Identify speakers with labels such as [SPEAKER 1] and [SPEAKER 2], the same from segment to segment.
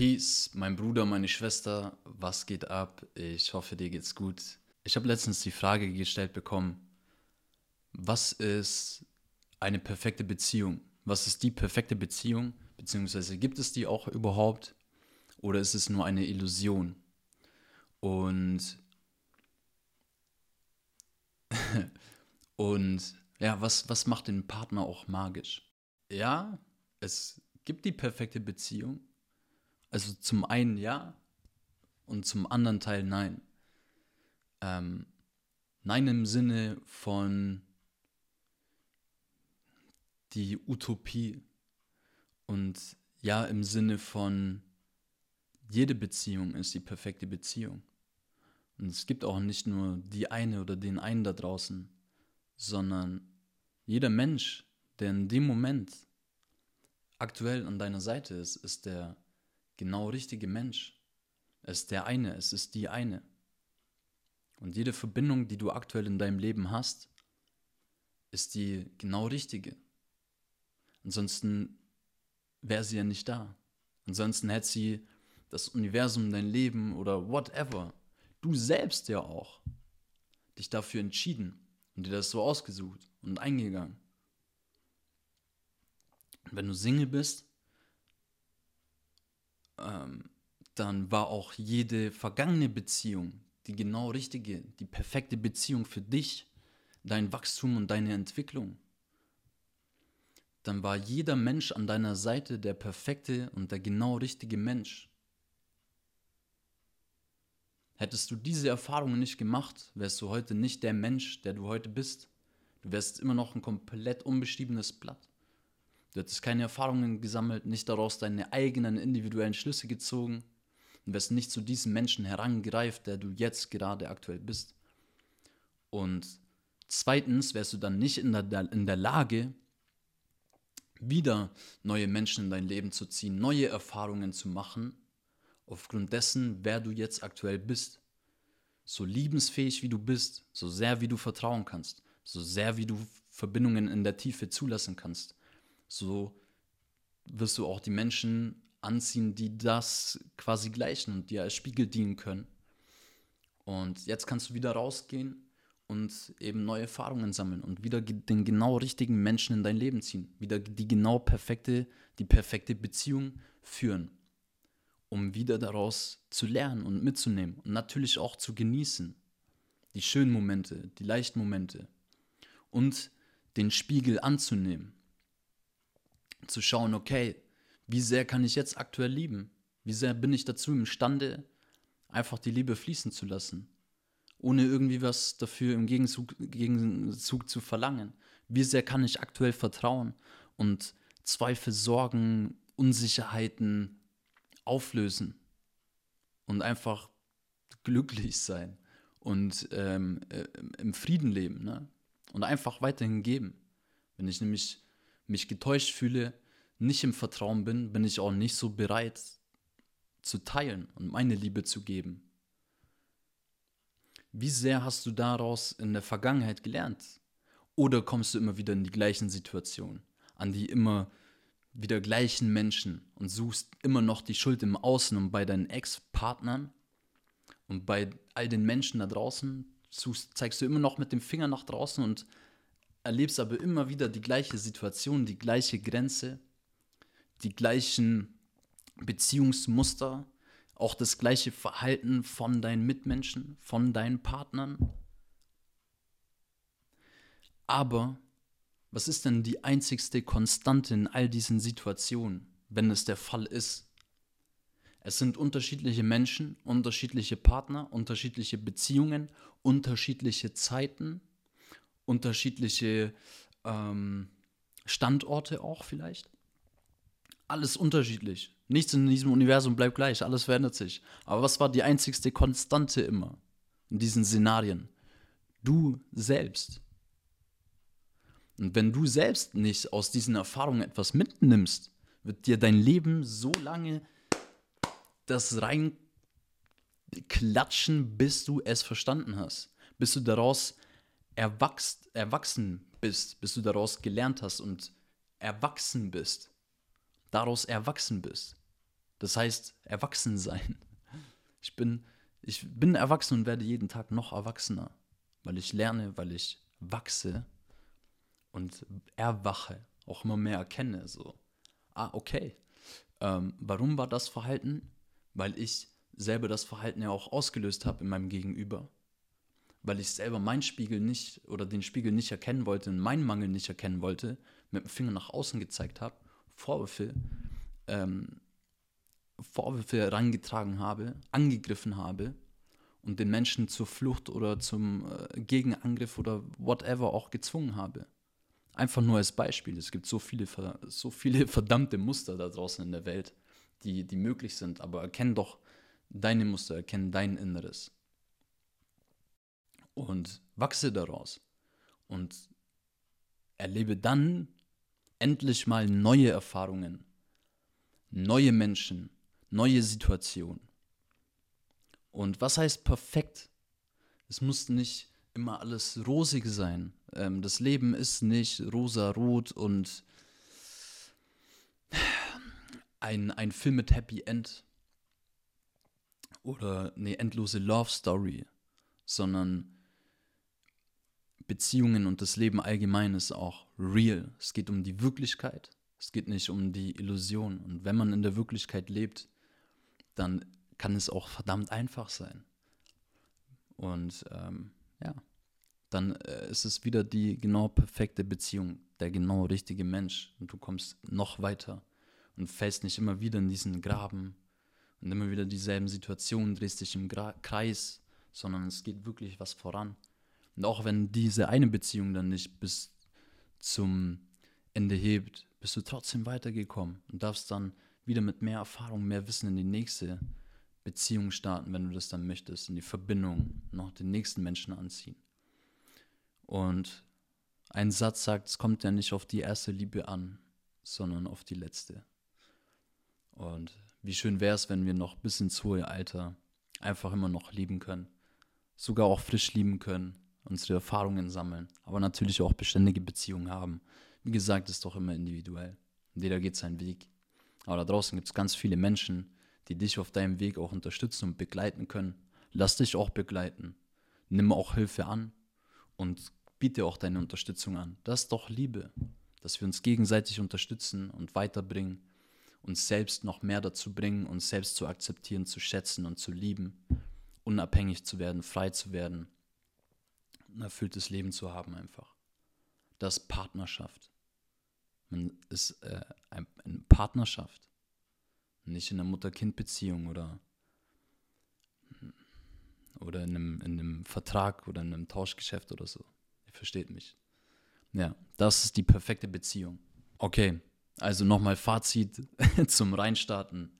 [SPEAKER 1] Peace, mein Bruder, meine Schwester, was geht ab? Ich hoffe, dir geht's gut. Ich habe letztens die Frage gestellt bekommen, was ist eine perfekte Beziehung? Was ist die perfekte Beziehung? Beziehungsweise gibt es die auch überhaupt? Oder ist es nur eine Illusion? Und, und ja, was, was macht den Partner auch magisch? Ja, es gibt die perfekte Beziehung. Also zum einen ja und zum anderen Teil nein. Ähm, nein im Sinne von die Utopie und ja im Sinne von jede Beziehung ist die perfekte Beziehung. Und es gibt auch nicht nur die eine oder den einen da draußen, sondern jeder Mensch, der in dem Moment aktuell an deiner Seite ist, ist der genau richtige Mensch. Es ist der eine, es ist die eine. Und jede Verbindung, die du aktuell in deinem Leben hast, ist die genau richtige. Ansonsten wäre sie ja nicht da. Ansonsten hätte sie das Universum, dein Leben oder whatever, du selbst ja auch, dich dafür entschieden und dir das so ausgesucht und eingegangen. Und wenn du Single bist, ähm, dann war auch jede vergangene Beziehung die genau richtige, die perfekte Beziehung für dich, dein Wachstum und deine Entwicklung. Dann war jeder Mensch an deiner Seite der perfekte und der genau richtige Mensch. Hättest du diese Erfahrungen nicht gemacht, wärst du heute nicht der Mensch, der du heute bist. Du wärst immer noch ein komplett unbeschriebenes Blatt. Du hättest keine Erfahrungen gesammelt, nicht daraus deine eigenen individuellen Schlüsse gezogen und wärst nicht zu diesem Menschen herangereift, der du jetzt gerade aktuell bist. Und zweitens wärst du dann nicht in der, in der Lage, wieder neue Menschen in dein Leben zu ziehen, neue Erfahrungen zu machen, aufgrund dessen, wer du jetzt aktuell bist. So liebensfähig wie du bist, so sehr wie du vertrauen kannst, so sehr wie du Verbindungen in der Tiefe zulassen kannst, so wirst du auch die Menschen anziehen, die das quasi gleichen und dir als Spiegel dienen können. Und jetzt kannst du wieder rausgehen und eben neue Erfahrungen sammeln und wieder den genau richtigen Menschen in dein Leben ziehen, wieder die genau perfekte, die perfekte Beziehung führen um wieder daraus zu lernen und mitzunehmen und natürlich auch zu genießen. Die schönen Momente, die leichten Momente und den Spiegel anzunehmen. Zu schauen, okay, wie sehr kann ich jetzt aktuell lieben? Wie sehr bin ich dazu imstande, einfach die Liebe fließen zu lassen, ohne irgendwie was dafür im Gegenzug, Gegenzug zu verlangen? Wie sehr kann ich aktuell vertrauen und Zweifel, Sorgen, Unsicherheiten, auflösen und einfach glücklich sein und ähm, äh, im Frieden leben ne? und einfach weiterhin geben. Wenn ich nämlich mich getäuscht fühle, nicht im Vertrauen bin, bin ich auch nicht so bereit zu teilen und meine Liebe zu geben. Wie sehr hast du daraus in der Vergangenheit gelernt? Oder kommst du immer wieder in die gleichen Situationen, an die immer wieder gleichen Menschen und suchst immer noch die Schuld im Außen und bei deinen Ex-Partnern und bei all den Menschen da draußen suchst, zeigst du immer noch mit dem Finger nach draußen und erlebst aber immer wieder die gleiche Situation, die gleiche Grenze, die gleichen Beziehungsmuster, auch das gleiche Verhalten von deinen Mitmenschen, von deinen Partnern. Aber was ist denn die einzigste Konstante in all diesen Situationen, wenn es der Fall ist? Es sind unterschiedliche Menschen, unterschiedliche Partner, unterschiedliche Beziehungen, unterschiedliche Zeiten, unterschiedliche ähm, Standorte auch vielleicht. Alles unterschiedlich. Nichts in diesem Universum bleibt gleich, alles verändert sich. Aber was war die einzigste Konstante immer in diesen Szenarien? Du selbst. Und wenn du selbst nicht aus diesen Erfahrungen etwas mitnimmst, wird dir dein Leben so lange das reinklatschen, bis du es verstanden hast, bis du daraus erwachst, erwachsen bist, bis du daraus gelernt hast und erwachsen bist, daraus erwachsen bist. Das heißt, erwachsen sein. Ich bin, ich bin erwachsen und werde jeden Tag noch erwachsener, weil ich lerne, weil ich wachse und erwache, auch immer mehr erkenne. So, ah, okay. Ähm, warum war das Verhalten? Weil ich selber das Verhalten ja auch ausgelöst habe in meinem Gegenüber. Weil ich selber meinen Spiegel nicht oder den Spiegel nicht erkennen wollte meinen Mangel nicht erkennen wollte, mit dem Finger nach außen gezeigt habe, Vorwürfe, ähm, Vorwürfe herangetragen habe, angegriffen habe und den Menschen zur Flucht oder zum äh, Gegenangriff oder whatever auch gezwungen habe. Einfach nur als Beispiel. Es gibt so viele, so viele verdammte Muster da draußen in der Welt, die, die möglich sind. Aber erkenn doch deine Muster, erkenn dein Inneres. Und wachse daraus. Und erlebe dann endlich mal neue Erfahrungen, neue Menschen, neue Situationen. Und was heißt perfekt? Es muss nicht immer alles rosig sein. Ähm, das Leben ist nicht rosa-rot und ein, ein Film mit Happy End oder eine endlose Love Story, sondern Beziehungen und das Leben allgemein ist auch real. Es geht um die Wirklichkeit. Es geht nicht um die Illusion. Und wenn man in der Wirklichkeit lebt, dann kann es auch verdammt einfach sein. Und ähm, ja, dann äh, ist es wieder die genau perfekte Beziehung, der genau richtige Mensch. Und du kommst noch weiter und fällst nicht immer wieder in diesen Graben und immer wieder dieselben Situationen, drehst dich im Gra Kreis, sondern es geht wirklich was voran. Und auch wenn diese eine Beziehung dann nicht bis zum Ende hebt, bist du trotzdem weitergekommen und darfst dann wieder mit mehr Erfahrung, mehr Wissen in die nächste Beziehung starten, wenn du das dann möchtest, in die Verbindung, noch den nächsten Menschen anziehen. Und ein Satz sagt, es kommt ja nicht auf die erste Liebe an, sondern auf die letzte. Und wie schön wäre es, wenn wir noch bis ins hohe Alter einfach immer noch lieben können. Sogar auch frisch lieben können, unsere Erfahrungen sammeln, aber natürlich auch beständige Beziehungen haben. Wie gesagt, ist doch immer individuell. Jeder geht seinen Weg. Aber da draußen gibt es ganz viele Menschen, die dich auf deinem Weg auch unterstützen und begleiten können. Lass dich auch begleiten. Nimm auch Hilfe an und biete auch deine Unterstützung an. Das ist doch Liebe, dass wir uns gegenseitig unterstützen und weiterbringen, uns selbst noch mehr dazu bringen, uns selbst zu akzeptieren, zu schätzen und zu lieben, unabhängig zu werden, frei zu werden, ein erfülltes Leben zu haben einfach. Das ist Partnerschaft. Man ist äh, eine Partnerschaft. Nicht in einer Mutter-Kind-Beziehung oder, oder in, einem, in einem Vertrag oder in einem Tauschgeschäft oder so. Ihr versteht mich. Ja, das ist die perfekte Beziehung. Okay, also nochmal Fazit zum Reinstarten.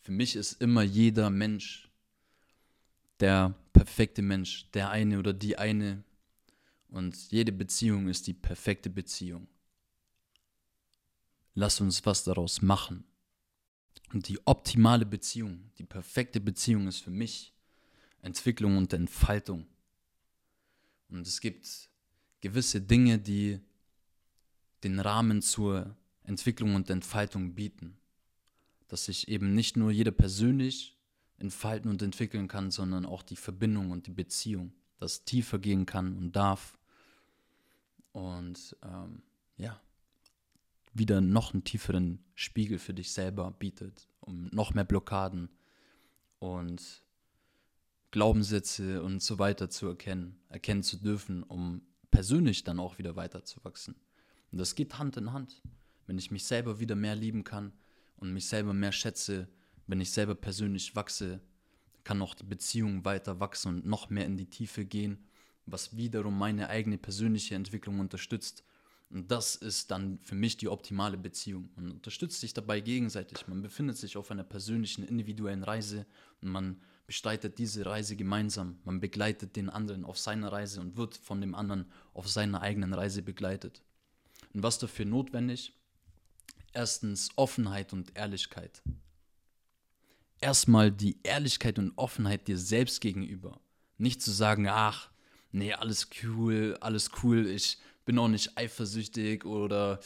[SPEAKER 1] Für mich ist immer jeder Mensch der perfekte Mensch, der eine oder die eine. Und jede Beziehung ist die perfekte Beziehung. Lass uns was daraus machen. Und die optimale Beziehung, die perfekte Beziehung ist für mich Entwicklung und Entfaltung. Und es gibt gewisse Dinge, die den Rahmen zur Entwicklung und Entfaltung bieten. Dass sich eben nicht nur jeder persönlich entfalten und entwickeln kann, sondern auch die Verbindung und die Beziehung, das tiefer gehen kann und darf. Und ähm, ja, wieder noch einen tieferen Spiegel für dich selber bietet, um noch mehr Blockaden und Glaubenssätze und so weiter zu erkennen, erkennen zu dürfen, um persönlich dann auch wieder weiterzuwachsen. Und das geht Hand in Hand. Wenn ich mich selber wieder mehr lieben kann und mich selber mehr schätze, wenn ich selber persönlich wachse, kann auch die Beziehung weiter wachsen und noch mehr in die Tiefe gehen, was wiederum meine eigene persönliche Entwicklung unterstützt und das ist dann für mich die optimale Beziehung. Man unterstützt sich dabei gegenseitig. Man befindet sich auf einer persönlichen, individuellen Reise und man bestreitet diese Reise gemeinsam. Man begleitet den anderen auf seiner Reise und wird von dem anderen auf seiner eigenen Reise begleitet. Und was dafür notwendig? Erstens Offenheit und Ehrlichkeit. Erstmal die Ehrlichkeit und Offenheit dir selbst gegenüber. Nicht zu sagen, ach, nee, alles cool, alles cool, ich bin auch nicht eifersüchtig oder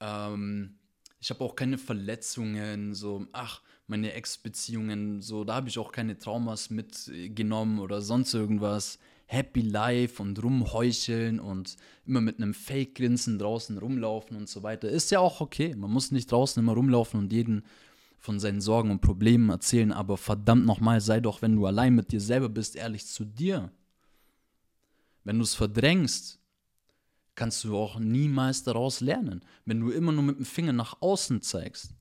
[SPEAKER 1] ähm, ich habe auch keine Verletzungen. So, ach, meine Ex-Beziehungen, so, da habe ich auch keine Traumas mitgenommen oder sonst irgendwas. Happy Life und rumheucheln und immer mit einem Fake-Grinsen draußen rumlaufen und so weiter. Ist ja auch okay. Man muss nicht draußen immer rumlaufen und jeden von seinen Sorgen und Problemen erzählen, aber verdammt nochmal, sei doch, wenn du allein mit dir selber bist, ehrlich zu dir. Wenn du es verdrängst, kannst du auch niemals daraus lernen. Wenn du immer nur mit dem Finger nach außen zeigst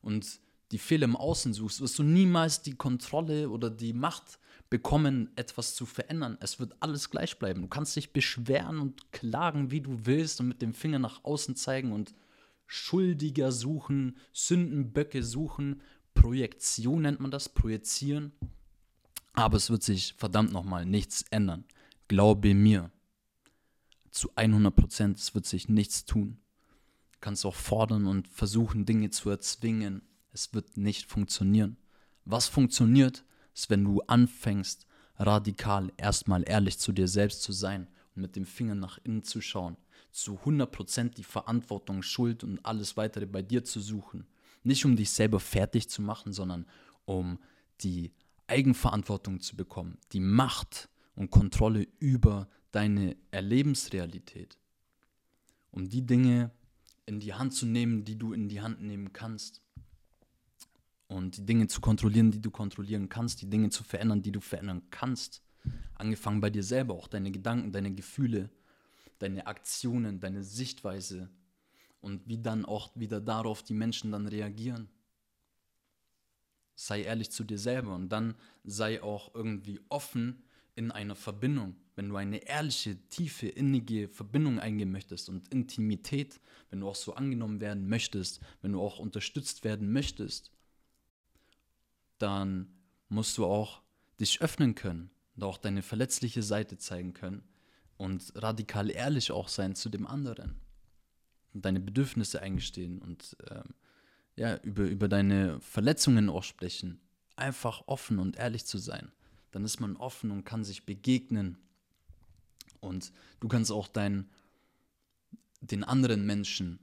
[SPEAKER 1] und die Fehler im Außen suchst, wirst du niemals die Kontrolle oder die Macht bekommen, etwas zu verändern. Es wird alles gleich bleiben. Du kannst dich beschweren und klagen, wie du willst und mit dem Finger nach außen zeigen und Schuldiger suchen, Sündenböcke suchen. Projektion nennt man das, projizieren. Aber es wird sich verdammt nochmal nichts ändern. Glaube mir. Zu 100 Prozent, es wird sich nichts tun. Du kannst auch fordern und versuchen, Dinge zu erzwingen es wird nicht funktionieren. Was funktioniert, ist, wenn du anfängst, radikal erstmal ehrlich zu dir selbst zu sein und mit dem Finger nach innen zu schauen, zu 100% die Verantwortung, Schuld und alles weitere bei dir zu suchen. Nicht um dich selber fertig zu machen, sondern um die Eigenverantwortung zu bekommen, die Macht und Kontrolle über deine Erlebensrealität. Um die Dinge in die Hand zu nehmen, die du in die Hand nehmen kannst und die Dinge zu kontrollieren, die du kontrollieren kannst, die Dinge zu verändern, die du verändern kannst. Angefangen bei dir selber, auch deine Gedanken, deine Gefühle, deine Aktionen, deine Sichtweise und wie dann auch wieder darauf die Menschen dann reagieren. Sei ehrlich zu dir selber und dann sei auch irgendwie offen in einer Verbindung. Wenn du eine ehrliche, tiefe, innige Verbindung eingehen möchtest und Intimität, wenn du auch so angenommen werden möchtest, wenn du auch unterstützt werden möchtest, dann musst du auch dich öffnen können und auch deine verletzliche Seite zeigen können und radikal ehrlich auch sein zu dem anderen und deine Bedürfnisse eingestehen und ähm, ja, über, über deine Verletzungen auch sprechen. Einfach offen und ehrlich zu sein. Dann ist man offen und kann sich begegnen. Und du kannst auch dein, den anderen Menschen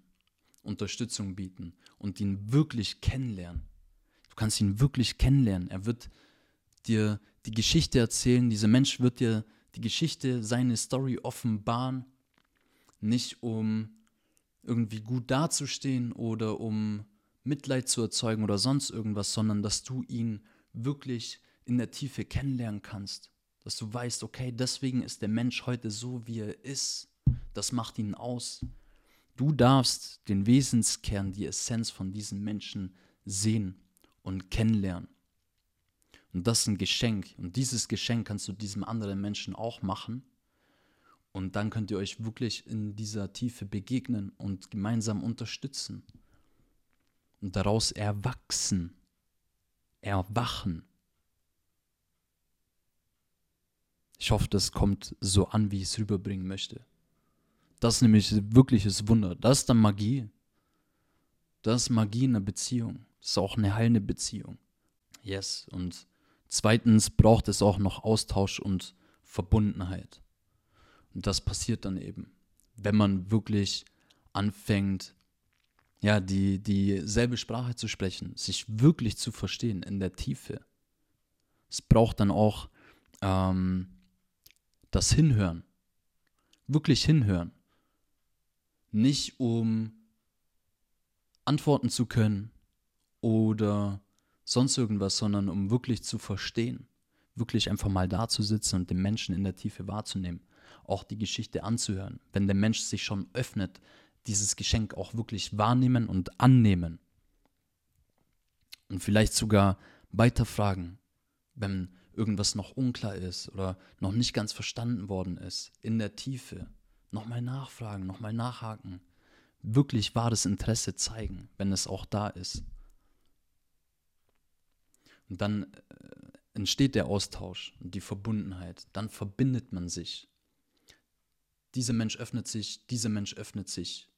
[SPEAKER 1] Unterstützung bieten und ihn wirklich kennenlernen. Du kannst ihn wirklich kennenlernen. Er wird dir die Geschichte erzählen. Dieser Mensch wird dir die Geschichte, seine Story offenbaren. Nicht um irgendwie gut dazustehen oder um Mitleid zu erzeugen oder sonst irgendwas, sondern dass du ihn wirklich in der Tiefe kennenlernen kannst. Dass du weißt, okay, deswegen ist der Mensch heute so, wie er ist. Das macht ihn aus. Du darfst den Wesenskern, die Essenz von diesem Menschen sehen und kennenlernen. Und das ist ein Geschenk. Und dieses Geschenk kannst du diesem anderen Menschen auch machen. Und dann könnt ihr euch wirklich in dieser Tiefe begegnen und gemeinsam unterstützen. Und daraus erwachsen, erwachen. Ich hoffe, das kommt so an, wie ich es rüberbringen möchte. Das ist nämlich wirkliches Wunder. Das ist dann Magie. Das ist Magie in einer Beziehung. Das ist auch eine heilende Beziehung. Yes. Und zweitens braucht es auch noch Austausch und Verbundenheit. Und das passiert dann eben, wenn man wirklich anfängt, ja, die, dieselbe Sprache zu sprechen, sich wirklich zu verstehen in der Tiefe. Es braucht dann auch ähm, das Hinhören. Wirklich hinhören. Nicht um antworten zu können, oder sonst irgendwas, sondern um wirklich zu verstehen. Wirklich einfach mal da zu sitzen und den Menschen in der Tiefe wahrzunehmen. Auch die Geschichte anzuhören. Wenn der Mensch sich schon öffnet, dieses Geschenk auch wirklich wahrnehmen und annehmen. Und vielleicht sogar weiterfragen, wenn irgendwas noch unklar ist oder noch nicht ganz verstanden worden ist, in der Tiefe. Nochmal nachfragen, nochmal nachhaken. Wirklich wahres Interesse zeigen, wenn es auch da ist. Und dann äh, entsteht der Austausch und die Verbundenheit. Dann verbindet man sich. Dieser Mensch öffnet sich, dieser Mensch öffnet sich.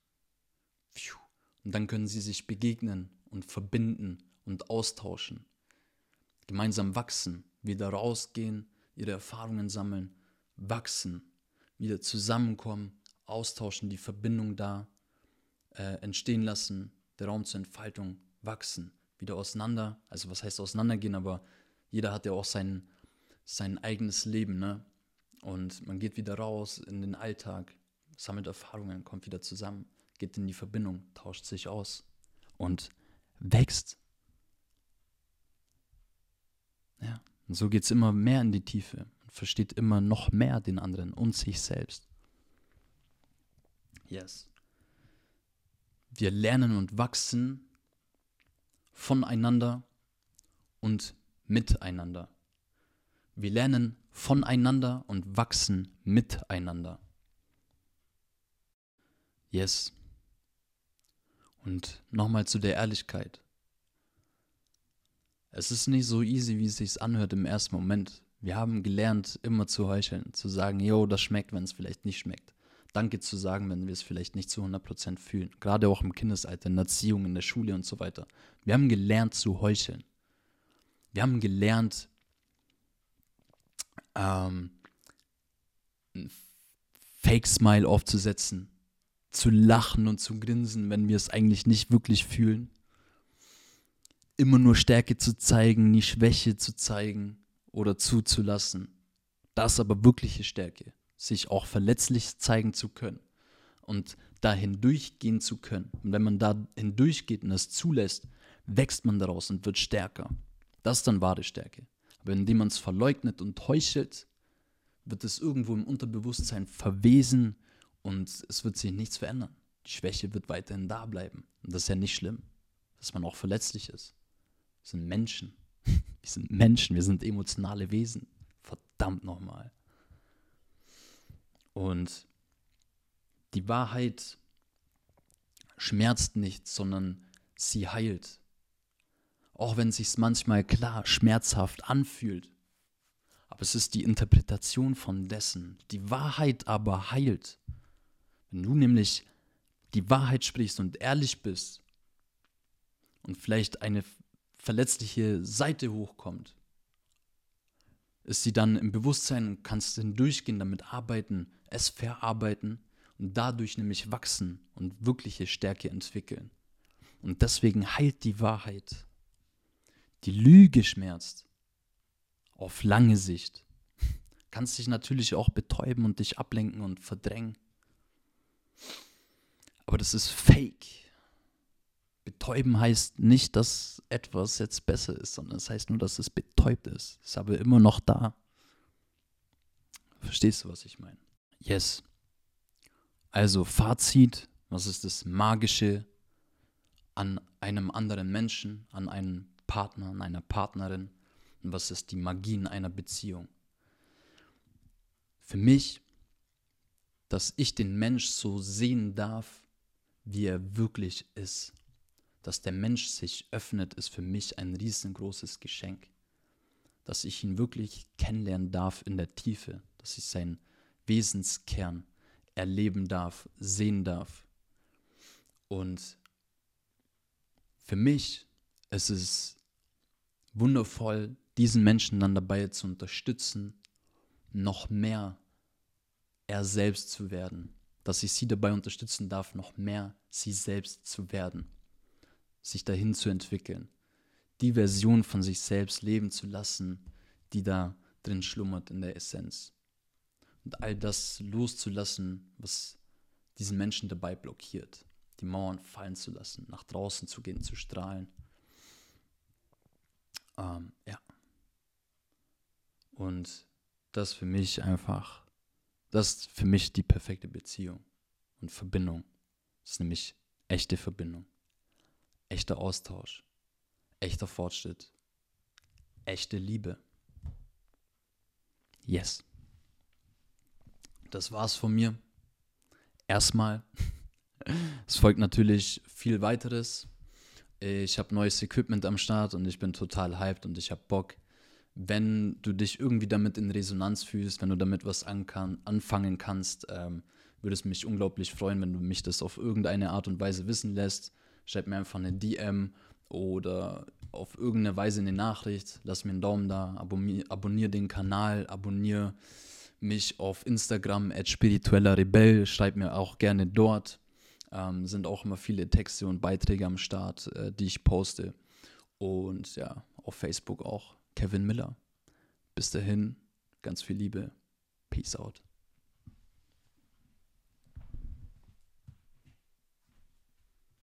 [SPEAKER 1] Und dann können sie sich begegnen und verbinden und austauschen. Gemeinsam wachsen, wieder rausgehen, ihre Erfahrungen sammeln, wachsen, wieder zusammenkommen, austauschen, die Verbindung da äh, entstehen lassen, der Raum zur Entfaltung wachsen, wieder auseinander. Also was heißt auseinandergehen, aber jeder hat ja auch sein, sein eigenes Leben, ne? Und man geht wieder raus in den Alltag, sammelt Erfahrungen, kommt wieder zusammen, geht in die Verbindung, tauscht sich aus und wächst. Ja, und so geht es immer mehr in die Tiefe. Man versteht immer noch mehr den anderen und sich selbst. Yes. Wir lernen und wachsen voneinander und miteinander. Wir lernen voneinander und wachsen miteinander. Yes. Und nochmal zu der Ehrlichkeit. Es ist nicht so easy, wie es sich anhört im ersten Moment. Wir haben gelernt, immer zu heucheln, zu sagen, yo, das schmeckt, wenn es vielleicht nicht schmeckt. Danke zu sagen, wenn wir es vielleicht nicht zu 100% fühlen. Gerade auch im Kindesalter, in der Erziehung, in der Schule und so weiter. Wir haben gelernt zu heucheln. Wir haben gelernt, ähm, ein Fake-Smile aufzusetzen, zu lachen und zu grinsen, wenn wir es eigentlich nicht wirklich fühlen. Immer nur Stärke zu zeigen, nie Schwäche zu zeigen oder zuzulassen. Das aber wirkliche Stärke sich auch verletzlich zeigen zu können und da hindurchgehen zu können. Und wenn man da hindurchgeht und das zulässt, wächst man daraus und wird stärker. Das ist dann wahre Stärke. Aber indem man es verleugnet und heuchelt, wird es irgendwo im Unterbewusstsein verwesen und es wird sich nichts verändern. Die Schwäche wird weiterhin da bleiben. Und das ist ja nicht schlimm, dass man auch verletzlich ist. Sind Menschen. Wir sind Menschen, wir sind emotionale Wesen. Verdammt nochmal. Und die Wahrheit schmerzt nicht, sondern sie heilt. Auch wenn es sich manchmal klar schmerzhaft anfühlt. Aber es ist die Interpretation von dessen. Die Wahrheit aber heilt. Wenn du nämlich die Wahrheit sprichst und ehrlich bist und vielleicht eine verletzliche Seite hochkommt, ist sie dann im Bewusstsein und kannst hindurchgehen, damit arbeiten, es verarbeiten und dadurch nämlich wachsen und wirkliche Stärke entwickeln. Und deswegen heilt die Wahrheit. Die Lüge schmerzt. Auf lange Sicht. Kannst dich natürlich auch betäuben und dich ablenken und verdrängen. Aber das ist fake. Betäuben heißt nicht, dass etwas jetzt besser ist, sondern es heißt nur, dass es betäubt ist. Es ist aber immer noch da. Verstehst du, was ich meine? Yes. Also Fazit, was ist das Magische an einem anderen Menschen, an einem Partner, an einer Partnerin und was ist die Magie in einer Beziehung? Für mich, dass ich den Mensch so sehen darf, wie er wirklich ist dass der Mensch sich öffnet, ist für mich ein riesengroßes Geschenk. Dass ich ihn wirklich kennenlernen darf in der Tiefe, dass ich seinen Wesenskern erleben darf, sehen darf. Und für mich ist es wundervoll, diesen Menschen dann dabei zu unterstützen, noch mehr er selbst zu werden. Dass ich sie dabei unterstützen darf, noch mehr sie selbst zu werden sich dahin zu entwickeln, die Version von sich selbst leben zu lassen, die da drin schlummert in der Essenz. Und all das loszulassen, was diesen Menschen dabei blockiert, die Mauern fallen zu lassen, nach draußen zu gehen, zu strahlen. Ähm, ja. Und das für mich einfach, das ist für mich die perfekte Beziehung und Verbindung. Das ist nämlich echte Verbindung echter Austausch, echter Fortschritt, echte Liebe. Yes. Das war's von mir. Erstmal. Es folgt natürlich viel weiteres. Ich habe neues Equipment am Start und ich bin total hyped und ich habe Bock. Wenn du dich irgendwie damit in Resonanz fühlst, wenn du damit was anfangen kannst, ähm, würde es mich unglaublich freuen, wenn du mich das auf irgendeine Art und Weise wissen lässt schreib mir einfach eine DM oder auf irgendeine Weise eine Nachricht, lass mir einen Daumen da, abonnier, abonnier den Kanal, abonniere mich auf Instagram at spiritueller Rebell, schreib mir auch gerne dort. Ähm, sind auch immer viele Texte und Beiträge am Start, äh, die ich poste. Und ja, auf Facebook auch Kevin Miller. Bis dahin, ganz viel Liebe. Peace out.